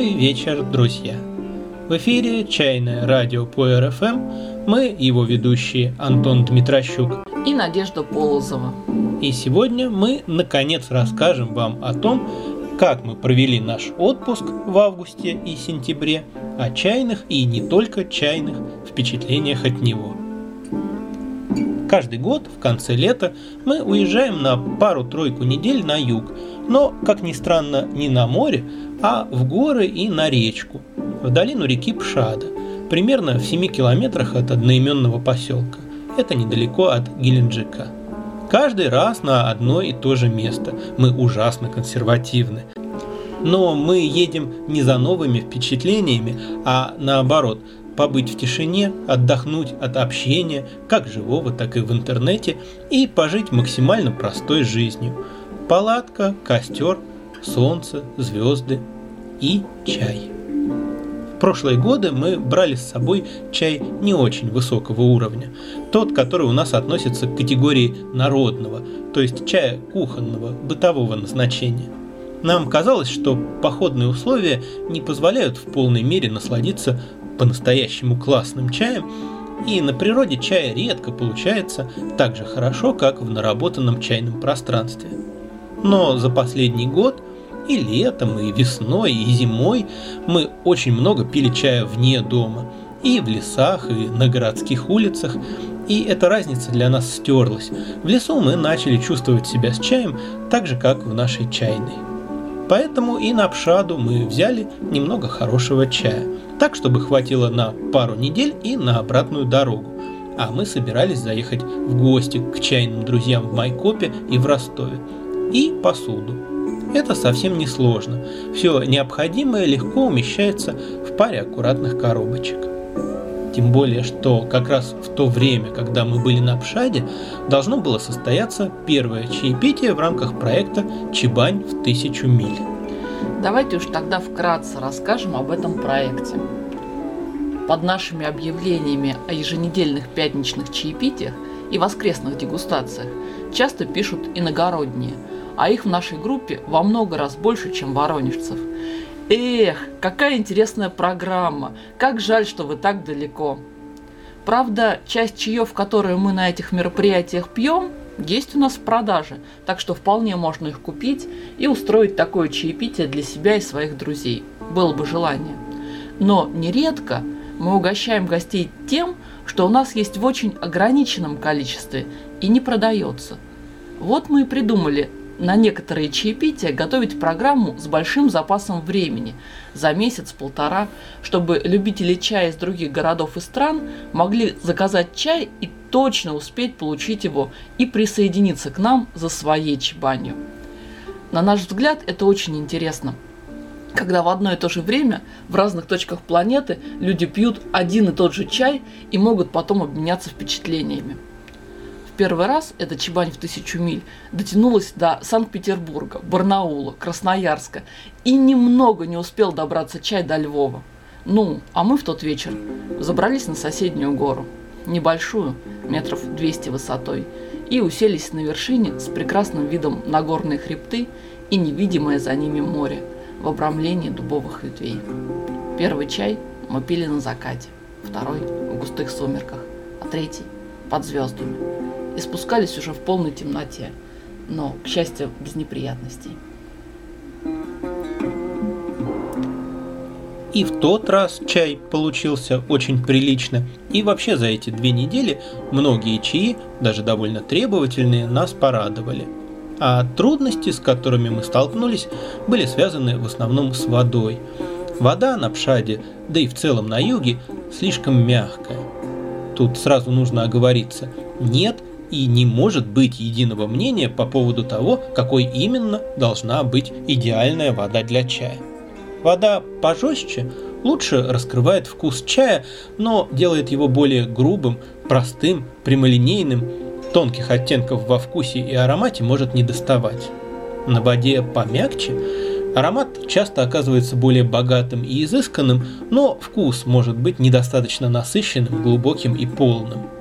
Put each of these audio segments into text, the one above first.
Добрый вечер, друзья! В эфире «Чайное радио по РФМ». Мы, его ведущие Антон Дмитрощук и Надежда Полозова. И сегодня мы, наконец, расскажем вам о том, как мы провели наш отпуск в августе и сентябре, о чайных и не только чайных впечатлениях от него. Каждый год в конце лета мы уезжаем на пару-тройку недель на юг, но, как ни странно, не на море, а в горы и на речку, в долину реки Пшада, примерно в 7 километрах от одноименного поселка. Это недалеко от Геленджика. Каждый раз на одно и то же место. Мы ужасно консервативны. Но мы едем не за новыми впечатлениями, а наоборот, побыть в тишине, отдохнуть от общения, как живого, так и в интернете, и пожить максимально простой жизнью. Палатка, костер, солнце, звезды и чай. В прошлые годы мы брали с собой чай не очень высокого уровня, тот, который у нас относится к категории народного, то есть чая кухонного, бытового назначения. Нам казалось, что походные условия не позволяют в полной мере насладиться по-настоящему классным чаем, и на природе чая редко получается так же хорошо, как в наработанном чайном пространстве. Но за последний год и летом, и весной, и зимой мы очень много пили чая вне дома, и в лесах, и на городских улицах, и эта разница для нас стерлась. В лесу мы начали чувствовать себя с чаем так же, как в нашей чайной. Поэтому и на Пшаду мы взяли немного хорошего чая, так, чтобы хватило на пару недель и на обратную дорогу. А мы собирались заехать в гости к чайным друзьям в Майкопе и в Ростове и посуду. Это совсем не сложно. Все необходимое легко умещается в паре аккуратных коробочек. Тем более, что как раз в то время, когда мы были на Пшаде, должно было состояться первое чаепитие в рамках проекта «Чебань в тысячу миль». Давайте уж тогда вкратце расскажем об этом проекте. Под нашими объявлениями о еженедельных пятничных чаепитиях и воскресных дегустациях часто пишут иногородние – а их в нашей группе во много раз больше, чем воронежцев. Эх, какая интересная программа! Как жаль, что вы так далеко. Правда, часть чаев, которые мы на этих мероприятиях пьем, есть у нас в продаже, так что вполне можно их купить и устроить такое чаепитие для себя и своих друзей. Было бы желание. Но нередко мы угощаем гостей тем, что у нас есть в очень ограниченном количестве и не продается. Вот мы и придумали на некоторые чаепития готовить программу с большим запасом времени, за месяц-полтора, чтобы любители чая из других городов и стран могли заказать чай и точно успеть получить его и присоединиться к нам за своей чебанью. На наш взгляд, это очень интересно когда в одно и то же время в разных точках планеты люди пьют один и тот же чай и могут потом обменяться впечатлениями первый раз эта Чебань в тысячу миль дотянулась до Санкт-Петербурга, Барнаула, Красноярска и немного не успел добраться чай до Львова. Ну, а мы в тот вечер забрались на соседнюю гору, небольшую, метров 200 высотой, и уселись на вершине с прекрасным видом на горные хребты и невидимое за ними море в обрамлении дубовых ветвей. Первый чай мы пили на закате, второй в густых сумерках, а третий под звездами и спускались уже в полной темноте, но, к счастью, без неприятностей. И в тот раз чай получился очень прилично. И вообще за эти две недели многие чаи, даже довольно требовательные, нас порадовали. А трудности, с которыми мы столкнулись, были связаны в основном с водой. Вода на Пшаде, да и в целом на юге, слишком мягкая. Тут сразу нужно оговориться. Нет и не может быть единого мнения по поводу того, какой именно должна быть идеальная вода для чая. Вода пожестче лучше раскрывает вкус чая, но делает его более грубым, простым, прямолинейным, тонких оттенков во вкусе и аромате может не доставать. На воде помягче аромат часто оказывается более богатым и изысканным, но вкус может быть недостаточно насыщенным, глубоким и полным.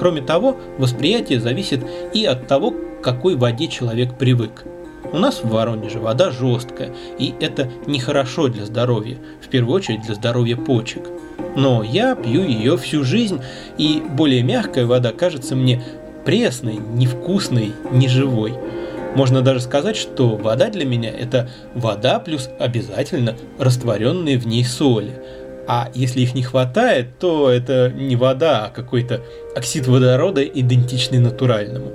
Кроме того, восприятие зависит и от того, к какой воде человек привык. У нас в Воронеже вода жесткая, и это нехорошо для здоровья, в первую очередь для здоровья почек. Но я пью ее всю жизнь, и более мягкая вода кажется мне пресной, невкусной, неживой. Можно даже сказать, что вода для меня это вода плюс обязательно растворенные в ней соли. А если их не хватает, то это не вода, а какой-то оксид водорода, идентичный натуральному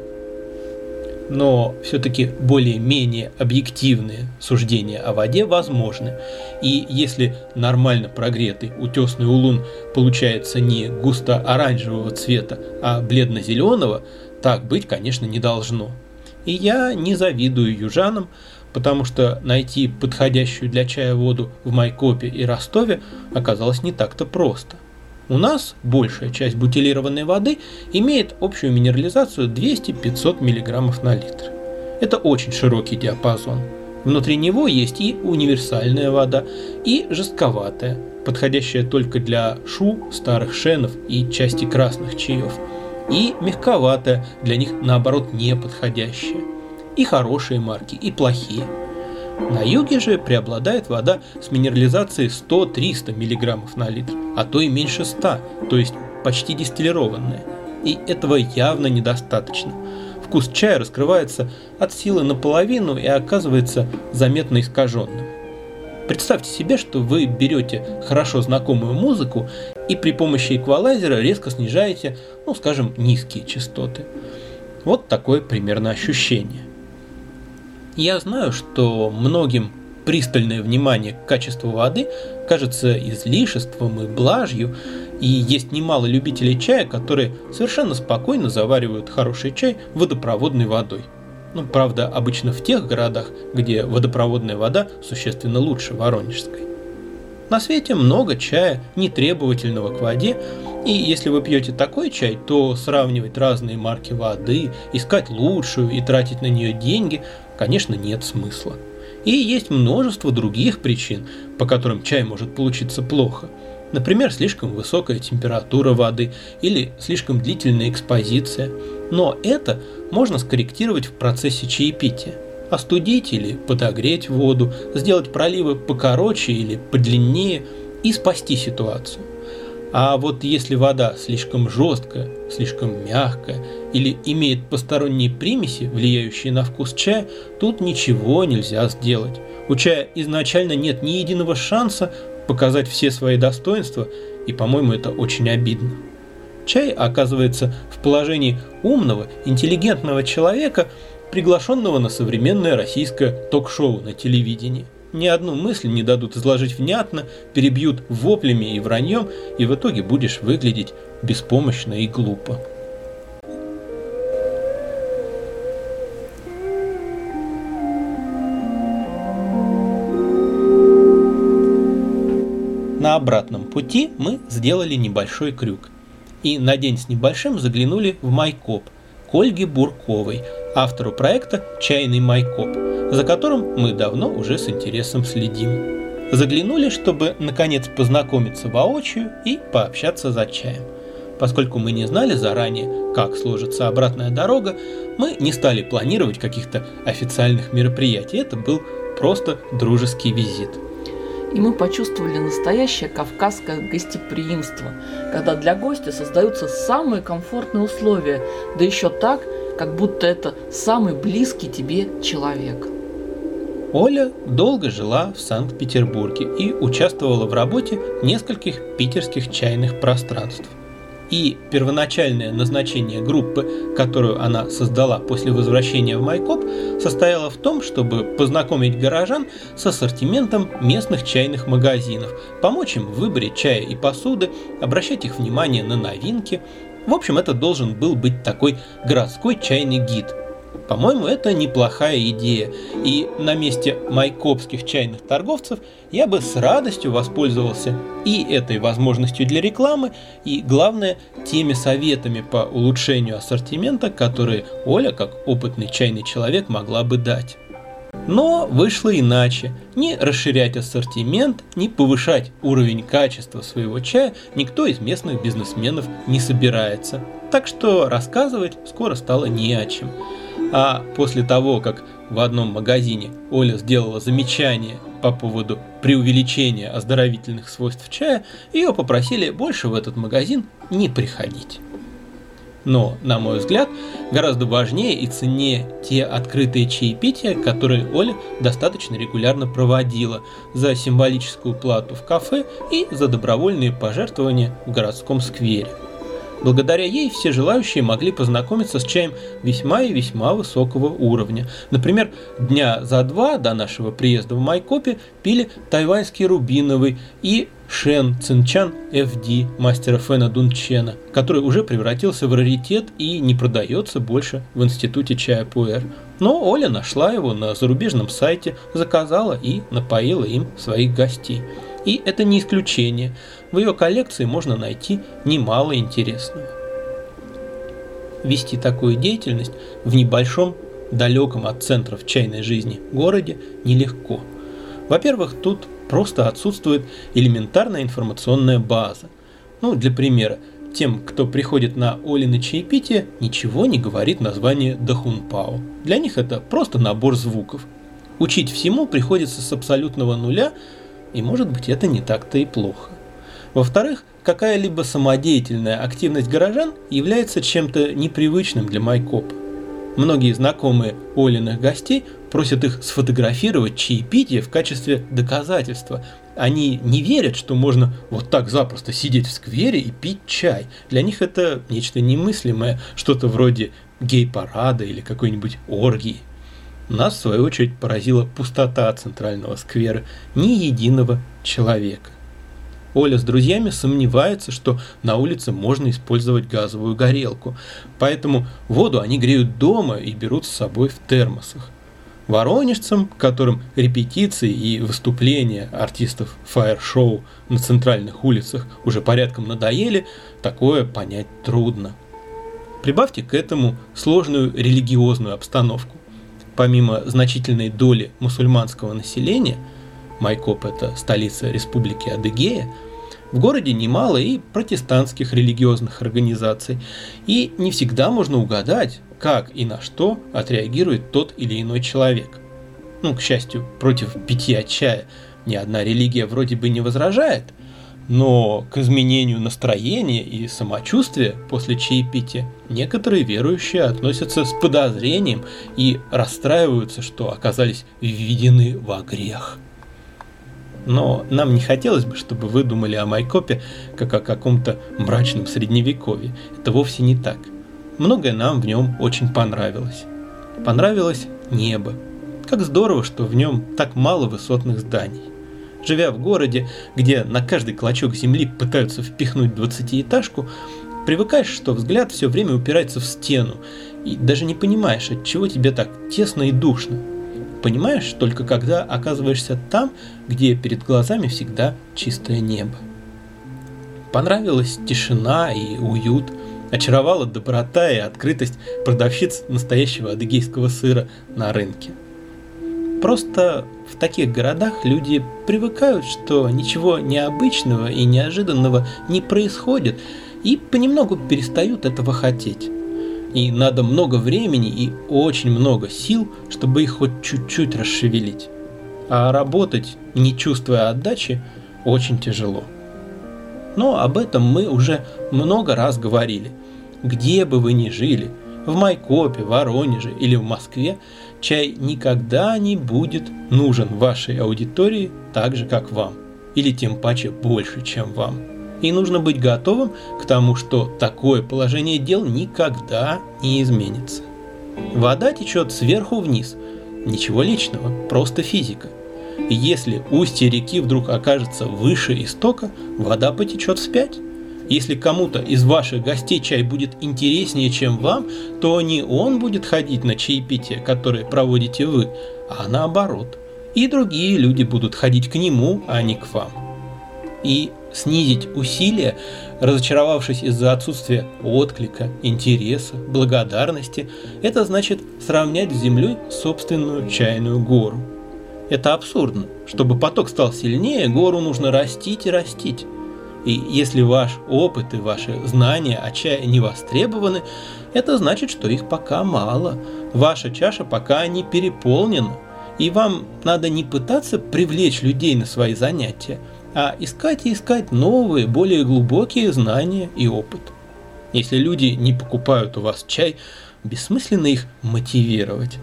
но все-таки более-менее объективные суждения о воде возможны. И если нормально прогретый утесный улун получается не густо-оранжевого цвета, а бледно-зеленого, так быть, конечно, не должно. И я не завидую южанам, потому что найти подходящую для чая воду в Майкопе и Ростове оказалось не так-то просто. У нас большая часть бутилированной воды имеет общую минерализацию 200-500 мг на литр. Это очень широкий диапазон. Внутри него есть и универсальная вода, и жестковатая, подходящая только для шу, старых шенов и части красных чаев, и мягковатая, для них наоборот не подходящая. И хорошие марки, и плохие – на юге же преобладает вода с минерализацией 100-300 мг на литр, а то и меньше 100, то есть почти дистиллированная. И этого явно недостаточно. Вкус чая раскрывается от силы наполовину и оказывается заметно искаженным. Представьте себе, что вы берете хорошо знакомую музыку и при помощи эквалайзера резко снижаете, ну скажем, низкие частоты. Вот такое примерно ощущение. Я знаю, что многим пристальное внимание к качеству воды кажется излишеством и блажью, и есть немало любителей чая, которые совершенно спокойно заваривают хороший чай водопроводной водой. Ну, правда, обычно в тех городах, где водопроводная вода существенно лучше воронежской. На свете много чая, нетребовательного к воде, и если вы пьете такой чай, то сравнивать разные марки воды, искать лучшую и тратить на нее деньги – конечно, нет смысла. И есть множество других причин, по которым чай может получиться плохо. Например, слишком высокая температура воды или слишком длительная экспозиция. Но это можно скорректировать в процессе чаепития. Остудить или подогреть воду, сделать проливы покороче или подлиннее и спасти ситуацию. А вот если вода слишком жесткая, слишком мягкая или имеет посторонние примеси, влияющие на вкус чая, тут ничего нельзя сделать. У чая изначально нет ни единого шанса показать все свои достоинства, и, по-моему, это очень обидно. Чай оказывается в положении умного, интеллигентного человека, приглашенного на современное российское ток-шоу на телевидении ни одну мысль не дадут изложить внятно, перебьют воплями и враньем, и в итоге будешь выглядеть беспомощно и глупо. На обратном пути мы сделали небольшой крюк и на день с небольшим заглянули в Майкоп к Ольге Бурковой, автору проекта «Чайный Майкоп», за которым мы давно уже с интересом следим. Заглянули, чтобы наконец познакомиться воочию и пообщаться за чаем. Поскольку мы не знали заранее, как сложится обратная дорога, мы не стали планировать каких-то официальных мероприятий. Это был просто дружеский визит. И мы почувствовали настоящее кавказское гостеприимство, когда для гостя создаются самые комфортные условия, да еще так, как будто это самый близкий тебе человек. Оля долго жила в Санкт-Петербурге и участвовала в работе нескольких питерских чайных пространств. И первоначальное назначение группы, которую она создала после возвращения в Майкоп, состояло в том, чтобы познакомить горожан с ассортиментом местных чайных магазинов, помочь им в выборе чая и посуды, обращать их внимание на новинки. В общем, это должен был быть такой городской чайный гид – по-моему, это неплохая идея, и на месте майкопских чайных торговцев я бы с радостью воспользовался и этой возможностью для рекламы, и, главное, теми советами по улучшению ассортимента, которые Оля, как опытный чайный человек, могла бы дать. Но вышло иначе. Ни расширять ассортимент, ни повышать уровень качества своего чая никто из местных бизнесменов не собирается. Так что рассказывать скоро стало не о чем. А после того, как в одном магазине Оля сделала замечание по поводу преувеличения оздоровительных свойств чая, ее попросили больше в этот магазин не приходить. Но, на мой взгляд, гораздо важнее и ценнее те открытые чаепития, которые Оля достаточно регулярно проводила за символическую плату в кафе и за добровольные пожертвования в городском сквере. Благодаря ей все желающие могли познакомиться с чаем весьма и весьма высокого уровня. Например, дня за два до нашего приезда в Майкопе пили тайваньский рубиновый и Шен Цинчан FD мастера Фэна Дунчена, который уже превратился в раритет и не продается больше в институте чая Пуэр. Но Оля нашла его на зарубежном сайте, заказала и напоила им своих гостей. И это не исключение. В ее коллекции можно найти немало интересного. Вести такую деятельность в небольшом, далеком от центров чайной жизни городе нелегко. Во-первых, тут просто отсутствует элементарная информационная база. Ну, для примера, тем, кто приходит на Олины чаепитие, ничего не говорит название Дахунпао. Для них это просто набор звуков. Учить всему приходится с абсолютного нуля, и может быть это не так-то и плохо. Во-вторых, какая-либо самодеятельная активность горожан является чем-то непривычным для Майкопа. Многие знакомые Олиных гостей просят их сфотографировать чаепитие в качестве доказательства. Они не верят, что можно вот так запросто сидеть в сквере и пить чай. Для них это нечто немыслимое, что-то вроде гей-парада или какой-нибудь оргии. Нас, в свою очередь, поразила пустота центрального сквера, ни единого человека. Оля с друзьями сомневается, что на улице можно использовать газовую горелку, поэтому воду они греют дома и берут с собой в термосах. Воронежцам, которым репетиции и выступления артистов фаер-шоу на центральных улицах уже порядком надоели, такое понять трудно. Прибавьте к этому сложную религиозную обстановку помимо значительной доли мусульманского населения, Майкоп – это столица республики Адыгея, в городе немало и протестантских религиозных организаций, и не всегда можно угадать, как и на что отреагирует тот или иной человек. Ну, к счастью, против питья чая ни одна религия вроде бы не возражает – но к изменению настроения и самочувствия после чаепития некоторые верующие относятся с подозрением и расстраиваются, что оказались введены во грех. Но нам не хотелось бы, чтобы вы думали о Майкопе как о каком-то мрачном средневековье. Это вовсе не так. Многое нам в нем очень понравилось. Понравилось небо. Как здорово, что в нем так мало высотных зданий. Живя в городе, где на каждый клочок земли пытаются впихнуть двадцатиэтажку, привыкаешь, что взгляд все время упирается в стену, и даже не понимаешь, от чего тебе так тесно и душно. Понимаешь только когда оказываешься там, где перед глазами всегда чистое небо. Понравилась тишина и уют, очаровала доброта и открытость продавщиц настоящего адыгейского сыра на рынке. Просто в таких городах люди привыкают, что ничего необычного и неожиданного не происходит, и понемногу перестают этого хотеть. И надо много времени и очень много сил, чтобы их хоть чуть-чуть расшевелить. А работать, не чувствуя отдачи, очень тяжело. Но об этом мы уже много раз говорили. Где бы вы ни жили, в Майкопе, Воронеже или в Москве, чай никогда не будет нужен вашей аудитории так же, как вам, или тем паче больше, чем вам. И нужно быть готовым к тому, что такое положение дел никогда не изменится. Вода течет сверху вниз. Ничего личного, просто физика. И если устье реки вдруг окажется выше истока, вода потечет вспять. Если кому-то из ваших гостей чай будет интереснее, чем вам, то не он будет ходить на чаепитие, которое проводите вы, а наоборот. И другие люди будут ходить к нему, а не к вам. И снизить усилия, разочаровавшись из-за отсутствия отклика, интереса, благодарности, это значит сравнять с землей собственную чайную гору. Это абсурдно. Чтобы поток стал сильнее, гору нужно растить и растить. И если ваш опыт и ваши знания о чае не востребованы, это значит, что их пока мало. Ваша чаша пока не переполнена, и вам надо не пытаться привлечь людей на свои занятия, а искать и искать новые, более глубокие знания и опыт. Если люди не покупают у вас чай, бессмысленно их мотивировать.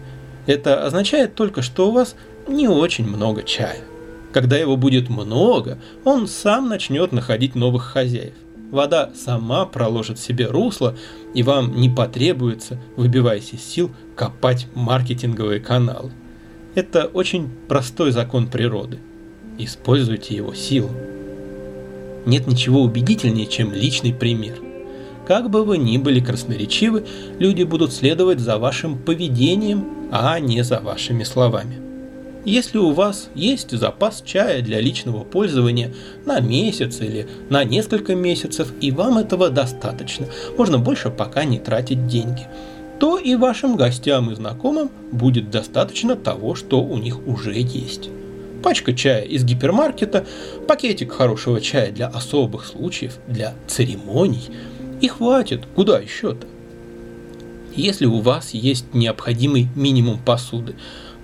Это означает только, что у вас не очень много чая. Когда его будет много, он сам начнет находить новых хозяев. Вода сама проложит себе русло, и вам не потребуется, выбиваясь из сил, копать маркетинговые каналы. Это очень простой закон природы. Используйте его силу. Нет ничего убедительнее, чем личный пример – как бы вы ни были красноречивы, люди будут следовать за вашим поведением, а не за вашими словами. Если у вас есть запас чая для личного пользования на месяц или на несколько месяцев, и вам этого достаточно, можно больше пока не тратить деньги, то и вашим гостям и знакомым будет достаточно того, что у них уже есть. Пачка чая из гипермаркета, пакетик хорошего чая для особых случаев, для церемоний – и хватит, куда еще-то? Если у вас есть необходимый минимум посуды,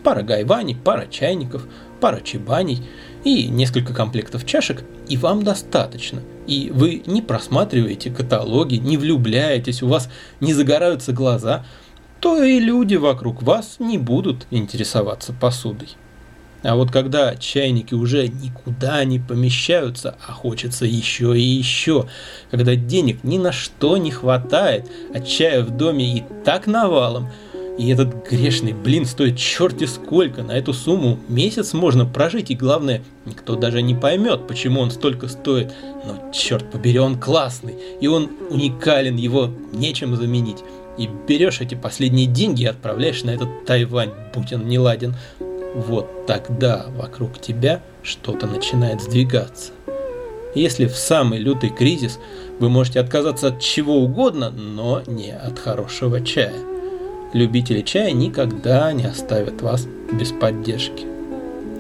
пара гайваней, пара чайников, пара чебаней и несколько комплектов чашек, и вам достаточно. И вы не просматриваете каталоги, не влюбляетесь, у вас не загораются глаза, то и люди вокруг вас не будут интересоваться посудой. А вот когда чайники уже никуда не помещаются, а хочется еще и еще, когда денег ни на что не хватает, а чая в доме и так навалом, и этот грешный блин стоит черти сколько, на эту сумму месяц можно прожить, и главное, никто даже не поймет, почему он столько стоит, но черт побери, он классный, и он уникален, его нечем заменить. И берешь эти последние деньги и отправляешь на этот Тайвань, будь он не ладен вот тогда вокруг тебя что-то начинает сдвигаться. Если в самый лютый кризис вы можете отказаться от чего угодно, но не от хорошего чая. Любители чая никогда не оставят вас без поддержки.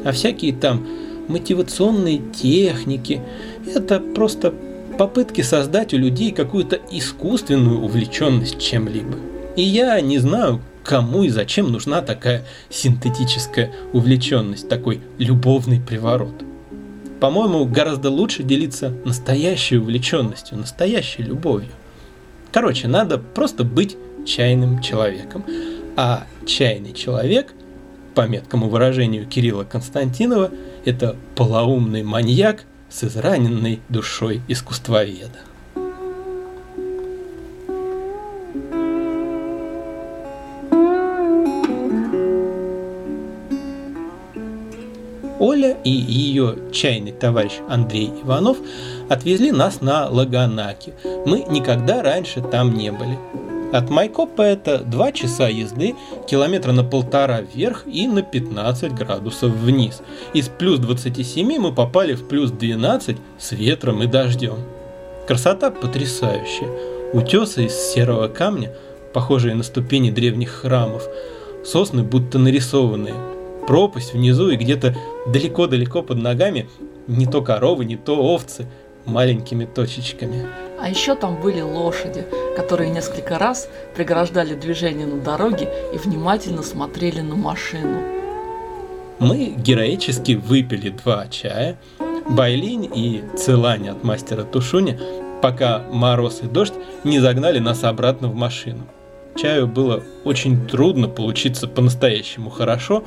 А всякие там мотивационные техники – это просто попытки создать у людей какую-то искусственную увлеченность чем-либо. И я не знаю, кому и зачем нужна такая синтетическая увлеченность, такой любовный приворот. По-моему, гораздо лучше делиться настоящей увлеченностью, настоящей любовью. Короче, надо просто быть чайным человеком. А чайный человек, по меткому выражению Кирилла Константинова, это полоумный маньяк с израненной душой искусствоведа. Оля и ее чайный товарищ Андрей Иванов отвезли нас на Лаганаки. Мы никогда раньше там не были. От Майкопа это 2 часа езды, километра на полтора вверх и на 15 градусов вниз. Из плюс 27 мы попали в плюс 12 с ветром и дождем. Красота потрясающая. Утесы из серого камня, похожие на ступени древних храмов, сосны будто нарисованные – пропасть внизу и где-то далеко-далеко под ногами не то коровы, не то овцы маленькими точечками. А еще там были лошади, которые несколько раз преграждали движение на дороге и внимательно смотрели на машину. Мы героически выпили два чая, байлинь и целань от мастера Тушуни, пока мороз и дождь не загнали нас обратно в машину. Чаю было очень трудно получиться по-настоящему хорошо,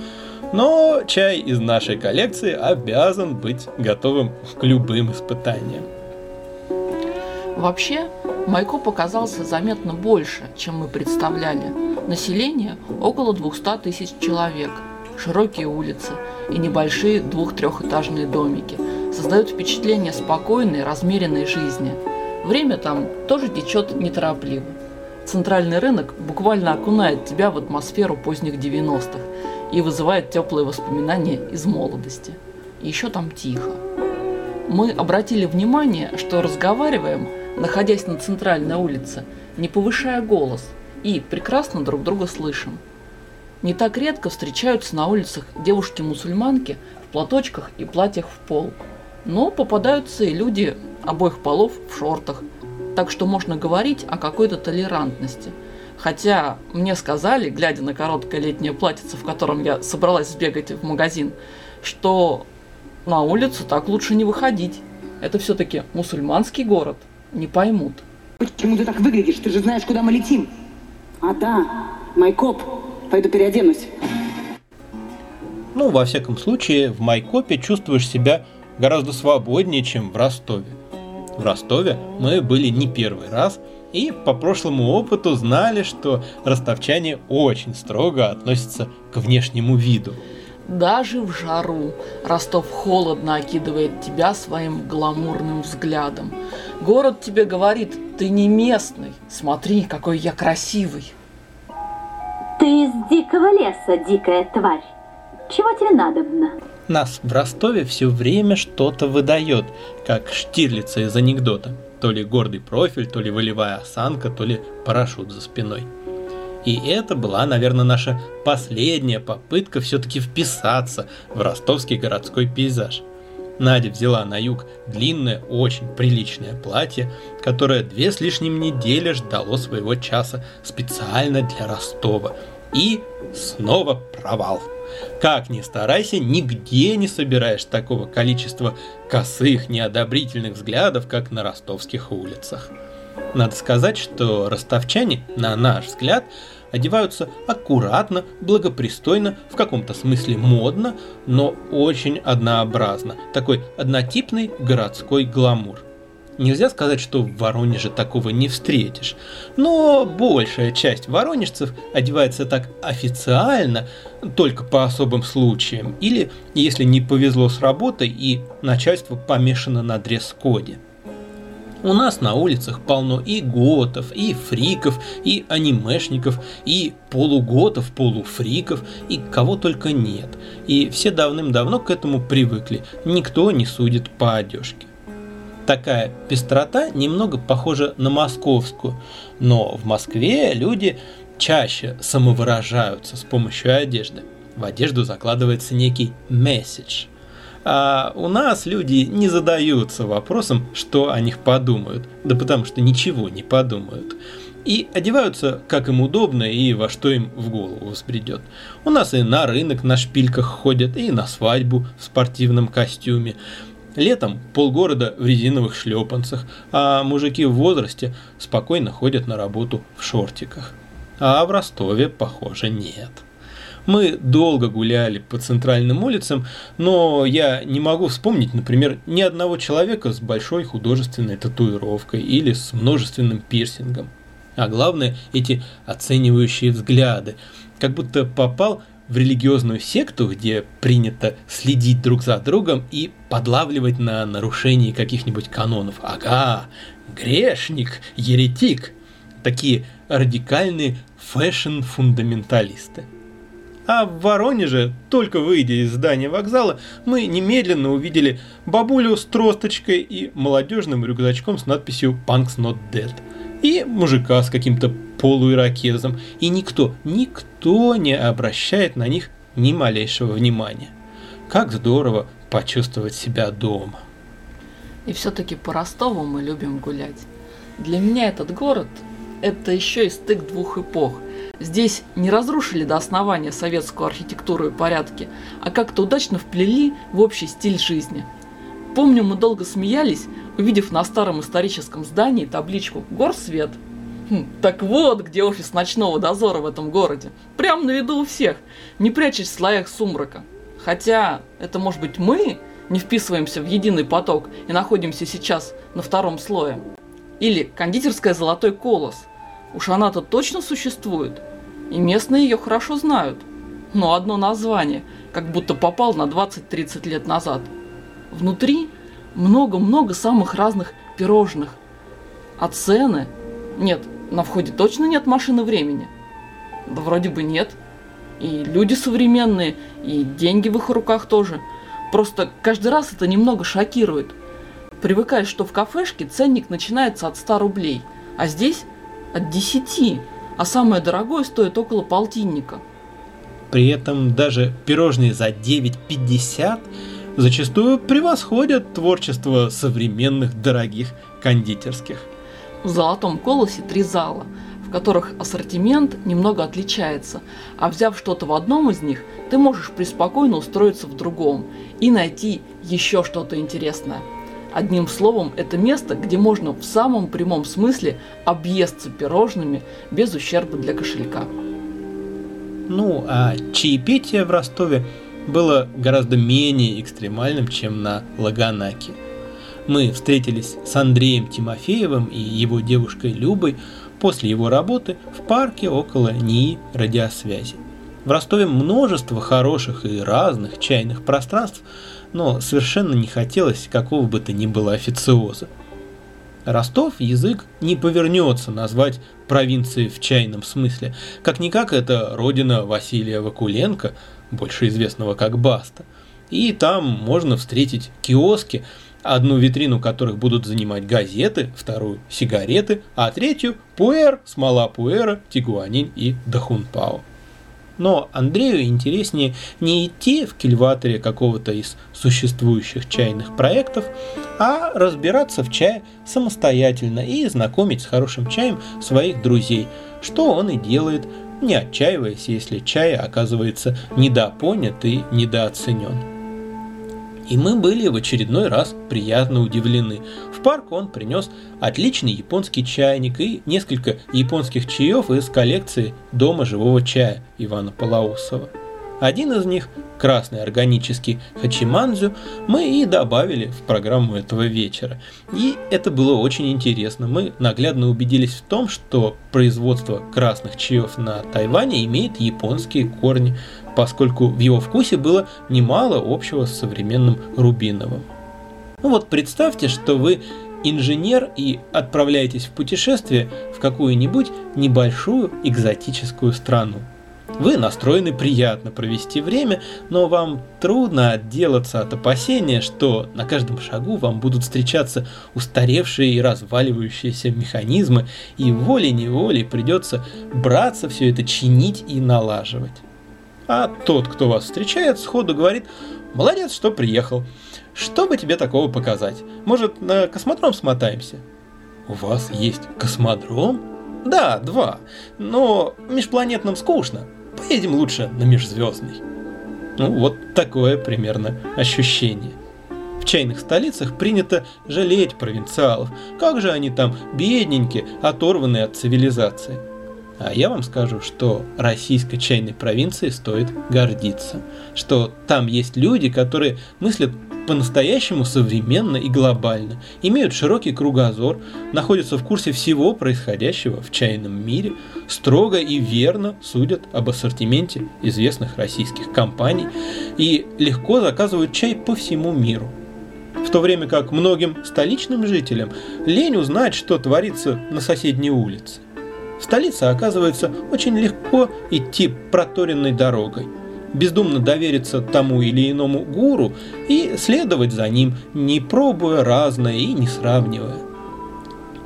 но чай из нашей коллекции обязан быть готовым к любым испытаниям. Вообще, Майко показался заметно больше, чем мы представляли. Население около 200 тысяч человек, широкие улицы и небольшие двух-трехэтажные домики создают впечатление спокойной, размеренной жизни. Время там тоже течет неторопливо. Центральный рынок буквально окунает тебя в атмосферу поздних 90-х, и вызывает теплые воспоминания из молодости. И еще там тихо. Мы обратили внимание, что разговариваем, находясь на центральной улице, не повышая голос, и прекрасно друг друга слышим. Не так редко встречаются на улицах девушки-мусульманки в платочках и платьях в пол. Но попадаются и люди обоих полов в шортах, так что можно говорить о какой-то толерантности – Хотя мне сказали, глядя на короткое летнее платьице, в котором я собралась сбегать в магазин, что на улицу так лучше не выходить. Это все-таки мусульманский город. Не поймут. Почему ты так выглядишь? Ты же знаешь, куда мы летим. А, да, Майкоп. Пойду переоденусь. Ну, во всяком случае, в Майкопе чувствуешь себя гораздо свободнее, чем в Ростове. В Ростове мы были не первый раз, и по прошлому опыту знали, что ростовчане очень строго относятся к внешнему виду. Даже в жару Ростов холодно окидывает тебя своим гламурным взглядом. Город тебе говорит, ты не местный, смотри, какой я красивый. Ты из дикого леса, дикая тварь. Чего тебе надобно? Нас в Ростове все время что-то выдает, как Штирлица из анекдота. То ли гордый профиль, то ли волевая осанка, то ли парашют за спиной. И это была, наверное, наша последняя попытка все-таки вписаться в ростовский городской пейзаж. Надя взяла на юг длинное, очень приличное платье, которое две с лишним недели ждало своего часа специально для Ростова. И снова провал. Как ни старайся, нигде не собираешь такого количества косых, неодобрительных взглядов, как на ростовских улицах. Надо сказать, что ростовчане, на наш взгляд, одеваются аккуратно, благопристойно, в каком-то смысле модно, но очень однообразно. Такой однотипный городской гламур – Нельзя сказать, что в Воронеже такого не встретишь, но большая часть воронежцев одевается так официально только по особым случаям, или если не повезло с работой и начальство помешано на дресс-коде. У нас на улицах полно и готов, и фриков, и анимешников, и полуготов, полуфриков, и кого только нет. И все давным-давно к этому привыкли, никто не судит по одежке такая пестрота немного похожа на московскую, но в Москве люди чаще самовыражаются с помощью одежды. В одежду закладывается некий месседж. А у нас люди не задаются вопросом, что о них подумают, да потому что ничего не подумают. И одеваются, как им удобно и во что им в голову взбредет. У нас и на рынок на шпильках ходят, и на свадьбу в спортивном костюме. Летом полгорода в резиновых шлепанцах, а мужики в возрасте спокойно ходят на работу в шортиках. А в Ростове, похоже, нет. Мы долго гуляли по центральным улицам, но я не могу вспомнить, например, ни одного человека с большой художественной татуировкой или с множественным пирсингом. А главное, эти оценивающие взгляды, как будто попал в религиозную секту, где принято следить друг за другом и подлавливать на нарушении каких-нибудь канонов. Ага, грешник, еретик. Такие радикальные фэшн-фундаменталисты. А в Воронеже, только выйдя из здания вокзала, мы немедленно увидели бабулю с тросточкой и молодежным рюкзачком с надписью «Punks not dead» и мужика с каким-то полуирокезом, и никто, никто не обращает на них ни малейшего внимания. Как здорово почувствовать себя дома. И все-таки по Ростову мы любим гулять. Для меня этот город – это еще и стык двух эпох. Здесь не разрушили до основания советскую архитектуру и порядки, а как-то удачно вплели в общий стиль жизни. Помню, мы долго смеялись, увидев на старом историческом здании табличку «Горсвет». Хм, так вот, где офис ночного дозора в этом городе. Прям на виду у всех, не прячась в слоях сумрака. Хотя, это может быть мы не вписываемся в единый поток и находимся сейчас на втором слое. Или кондитерская «Золотой колос». Уж она-то точно существует. И местные ее хорошо знают. Но одно название, как будто попал на 20-30 лет назад. Внутри много-много самых разных пирожных. А цены? Нет, на входе точно нет машины времени. Да вроде бы нет. И люди современные, и деньги в их руках тоже. Просто каждый раз это немного шокирует. Привыкаешь, что в кафешке ценник начинается от 100 рублей, а здесь от 10, а самое дорогое стоит около полтинника. При этом даже пирожные за 9,50 зачастую превосходят творчество современных дорогих кондитерских. В «Золотом колосе» три зала, в которых ассортимент немного отличается, а взяв что-то в одном из них, ты можешь преспокойно устроиться в другом и найти еще что-то интересное. Одним словом, это место, где можно в самом прямом смысле объесться пирожными без ущерба для кошелька. Ну, а чаепитие в Ростове было гораздо менее экстремальным, чем на Лаганаке. Мы встретились с Андреем Тимофеевым и его девушкой Любой после его работы в парке около НИИ радиосвязи. В Ростове множество хороших и разных чайных пространств, но совершенно не хотелось какого бы то ни было официоза. Ростов язык не повернется назвать провинцией в чайном смысле. Как-никак это родина Василия Вакуленко, больше известного как Баста. И там можно встретить киоски, одну витрину которых будут занимать газеты, вторую – сигареты, а третью – пуэр, смола пуэра, тигуанин и дахунпао. Но Андрею интереснее не идти в кильваторе какого-то из существующих чайных проектов, а разбираться в чае самостоятельно и знакомить с хорошим чаем своих друзей, что он и делает, не отчаиваясь, если чай оказывается недопонят и недооценен. И мы были в очередной раз приятно удивлены. В парк он принес отличный японский чайник и несколько японских чаев из коллекции Дома живого чая Ивана Палаусова. Один из них, красный органический хачиманзю, мы и добавили в программу этого вечера. И это было очень интересно. Мы наглядно убедились в том, что производство красных чаев на Тайване имеет японские корни поскольку в его вкусе было немало общего с современным рубиновым. Ну вот представьте, что вы инженер и отправляетесь в путешествие в какую-нибудь небольшую экзотическую страну. Вы настроены приятно провести время, но вам трудно отделаться от опасения, что на каждом шагу вам будут встречаться устаревшие и разваливающиеся механизмы, и волей-неволей придется браться все это чинить и налаживать. А тот, кто вас встречает, сходу говорит «Молодец, что приехал. Что бы тебе такого показать? Может, на космодром смотаемся?» «У вас есть космодром?» «Да, два. Но межпланетным скучно. Поедем лучше на межзвездный». Ну, вот такое примерно ощущение. В чайных столицах принято жалеть провинциалов. Как же они там бедненькие, оторванные от цивилизации. А я вам скажу, что российской чайной провинции стоит гордиться. Что там есть люди, которые мыслят по-настоящему современно и глобально, имеют широкий кругозор, находятся в курсе всего происходящего в чайном мире, строго и верно судят об ассортименте известных российских компаний и легко заказывают чай по всему миру. В то время как многим столичным жителям лень узнать, что творится на соседней улице. В столице оказывается очень легко идти проторенной дорогой, бездумно довериться тому или иному гуру и следовать за ним, не пробуя разное и не сравнивая.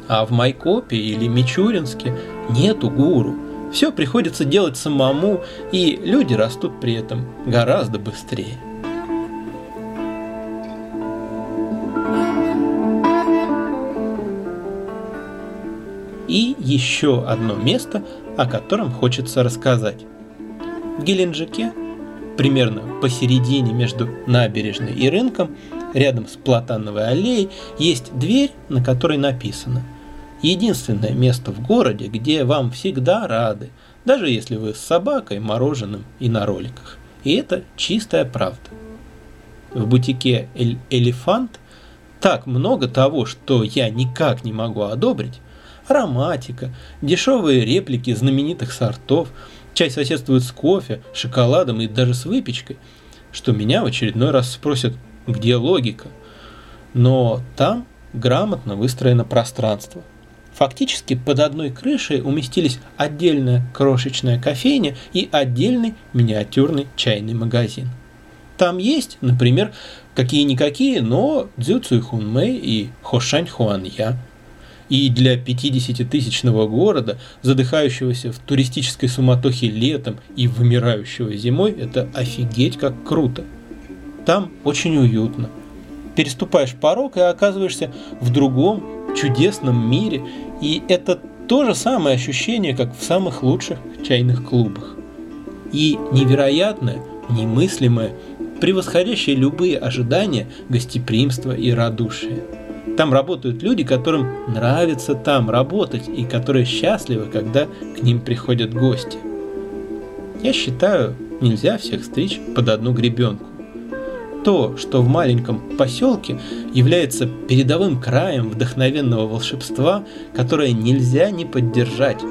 А в Майкопе или Мичуринске нету гуру. Все приходится делать самому, и люди растут при этом гораздо быстрее. И еще одно место, о котором хочется рассказать. В Геленджике, примерно посередине между набережной и рынком, рядом с Платановой аллеей, есть дверь, на которой написано «Единственное место в городе, где вам всегда рады, даже если вы с собакой, мороженым и на роликах». И это чистая правда. В бутике «Эль Элефант» так много того, что я никак не могу одобрить, ароматика, дешевые реплики знаменитых сортов, чай соседствует с кофе, шоколадом и даже с выпечкой, что меня в очередной раз спросят, где логика. Но там грамотно выстроено пространство. Фактически под одной крышей уместились отдельная крошечная кофейня и отдельный миниатюрный чайный магазин. Там есть, например, какие-никакие, но Цзюцуй Хунмэй и Хошань Хуанья – и для 50-тысячного города, задыхающегося в туристической суматохе летом и вымирающего зимой, это офигеть как круто. Там очень уютно. Переступаешь порог и оказываешься в другом чудесном мире, и это то же самое ощущение, как в самых лучших чайных клубах. И невероятное, немыслимое, превосходящее любые ожидания гостеприимства и радушия. Там работают люди, которым нравится там работать и которые счастливы, когда к ним приходят гости. Я считаю, нельзя всех стричь под одну гребенку. То, что в маленьком поселке является передовым краем вдохновенного волшебства, которое нельзя не поддержать,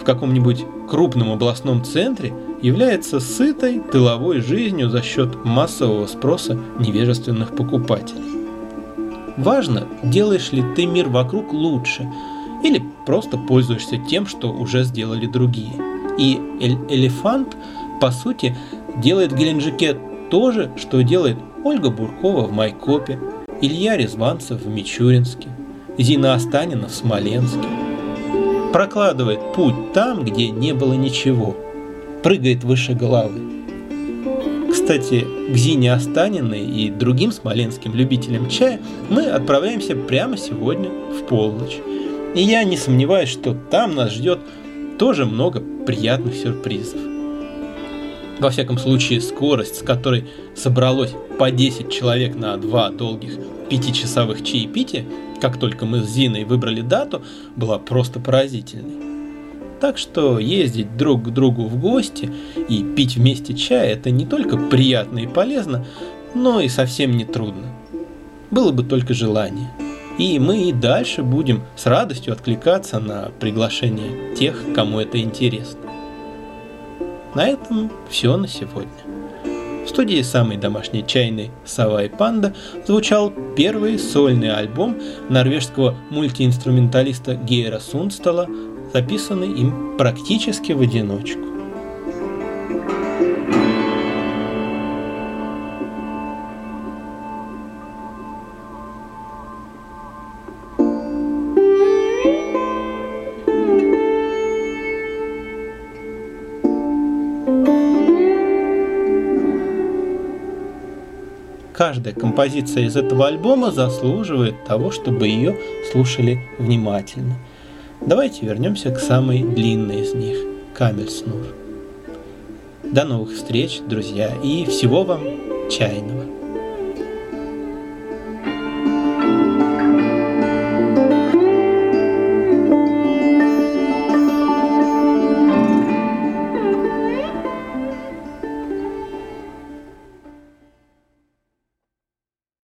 в каком-нибудь крупном областном центре является сытой тыловой жизнью за счет массового спроса невежественных покупателей. Важно, делаешь ли ты мир вокруг лучше или просто пользуешься тем, что уже сделали другие. И элефант, по сути, делает в Геленджике то же, что делает Ольга Буркова в Майкопе, Илья Резванцев в Мичуринске, Зина Останина в Смоленске. Прокладывает путь там, где не было ничего, прыгает выше головы. Кстати, к Зине Останиной и другим смоленским любителям чая мы отправляемся прямо сегодня в полночь. И я не сомневаюсь, что там нас ждет тоже много приятных сюрпризов. Во всяком случае, скорость, с которой собралось по 10 человек на два долгих пятичасовых чаепития, как только мы с Зиной выбрали дату, была просто поразительной. Так что ездить друг к другу в гости и пить вместе чай – это не только приятно и полезно, но и совсем не трудно. Было бы только желание. И мы и дальше будем с радостью откликаться на приглашение тех, кому это интересно. На этом все на сегодня. В студии самой домашней чайной «Сова и панда» звучал первый сольный альбом норвежского мультиинструменталиста Гейра Сунстала записанный им практически в одиночку. Каждая композиция из этого альбома заслуживает того, чтобы ее слушали внимательно – Давайте вернемся к самой длинной из них – Камельснур. До новых встреч, друзья, и всего вам чайного!